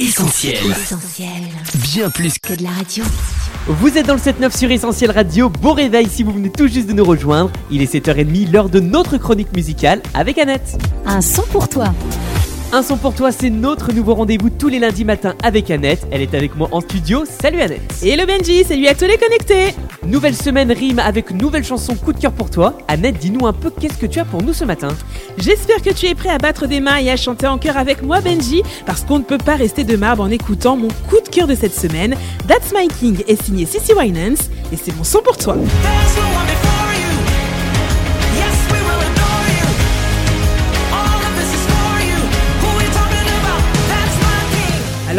Essentiel. Bien plus que de la radio. Vous êtes dans le 7-9 sur Essentiel Radio. Bon réveil si vous venez tout juste de nous rejoindre. Il est 7h30, l'heure de notre chronique musicale avec Annette. Un son pour toi. Un son pour toi, c'est notre nouveau rendez-vous tous les lundis matins avec Annette. Elle est avec moi en studio. Salut Annette. Et le Benji, salut à tous les connectés. Nouvelle semaine rime avec nouvelle chanson coup de cœur pour toi. Annette, dis-nous un peu qu'est-ce que tu as pour nous ce matin. J'espère que tu es prêt à battre des mains et à chanter en chœur avec moi Benji, parce qu'on ne peut pas rester de marbre en écoutant mon coup de cœur de cette semaine. That's My King est signé Sissy Winans et c'est mon son pour toi.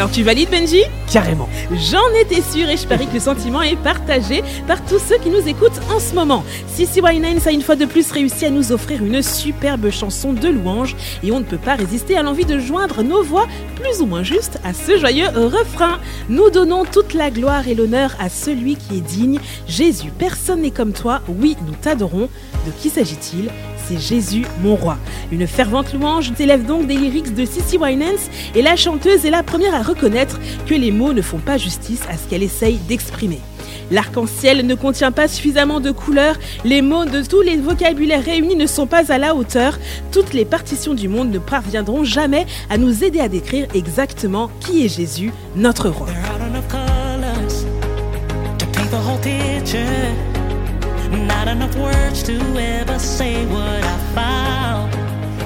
Alors tu valides Benji Carrément. J'en étais sûre et je parie que le sentiment est partagé par tous ceux qui nous écoutent en ce moment. Sissy Winans a une fois de plus réussi à nous offrir une superbe chanson de louange et on ne peut pas résister à l'envie de joindre nos voix plus ou moins justes à ce joyeux refrain. Nous donnons toute la gloire et l'honneur à celui qui est digne. Jésus, personne n'est comme toi. Oui, nous t'adorons. De qui s'agit-il? C'est Jésus mon roi. Une fervente louange s'élève donc des lyrics de Sissy Winans et la chanteuse est la première à reconnaître que les mots ne font pas justice à ce qu'elle essaye d'exprimer. L'arc-en-ciel ne contient pas suffisamment de couleurs, les mots de tous les vocabulaires réunis ne sont pas à la hauteur, toutes les partitions du monde ne parviendront jamais à nous aider à décrire exactement qui est Jésus, notre roi.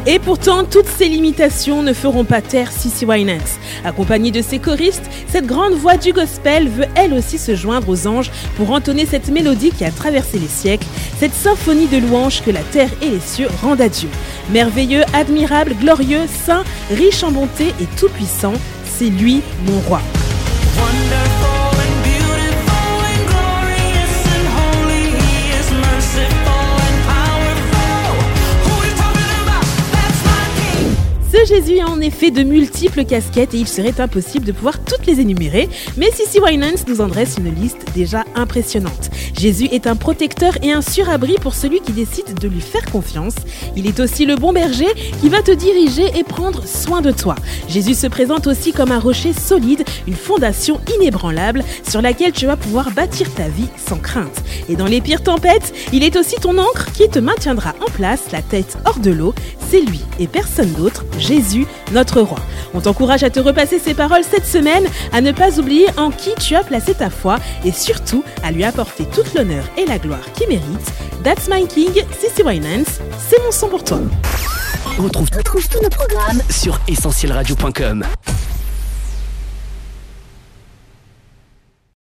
Et pourtant, toutes ces limitations ne feront pas taire Sissy Winans. Accompagnée de ses choristes, cette grande voix du gospel veut elle aussi se joindre aux anges pour entonner cette mélodie qui a traversé les siècles, cette symphonie de louanges que la terre et les cieux rendent à Dieu. Merveilleux, admirable, glorieux, saint, riche en bonté et tout-puissant, c'est lui mon roi. Jésus a en effet de multiples casquettes et il serait impossible de pouvoir toutes les énumérer, mais Sissy Winans nous en dresse une liste déjà impressionnante. Jésus est un protecteur et un surabri pour celui qui décide de lui faire confiance. Il est aussi le bon berger qui va te diriger et prendre soin de toi. Jésus se présente aussi comme un rocher solide, une fondation inébranlable sur laquelle tu vas pouvoir bâtir ta vie sans crainte. Et dans les pires tempêtes, il est aussi ton encre qui te maintiendra en place, la tête hors de l'eau. C'est lui et personne d'autre, Jésus, notre roi. On t'encourage à te repasser ces paroles cette semaine, à ne pas oublier en qui tu as placé ta foi et surtout à lui apporter toute l'honneur et la gloire qu'il mérite. That's My King, Sissy Winans, c'est mon son pour toi. On retrouve, tous nos programmes sur essentielradio.com.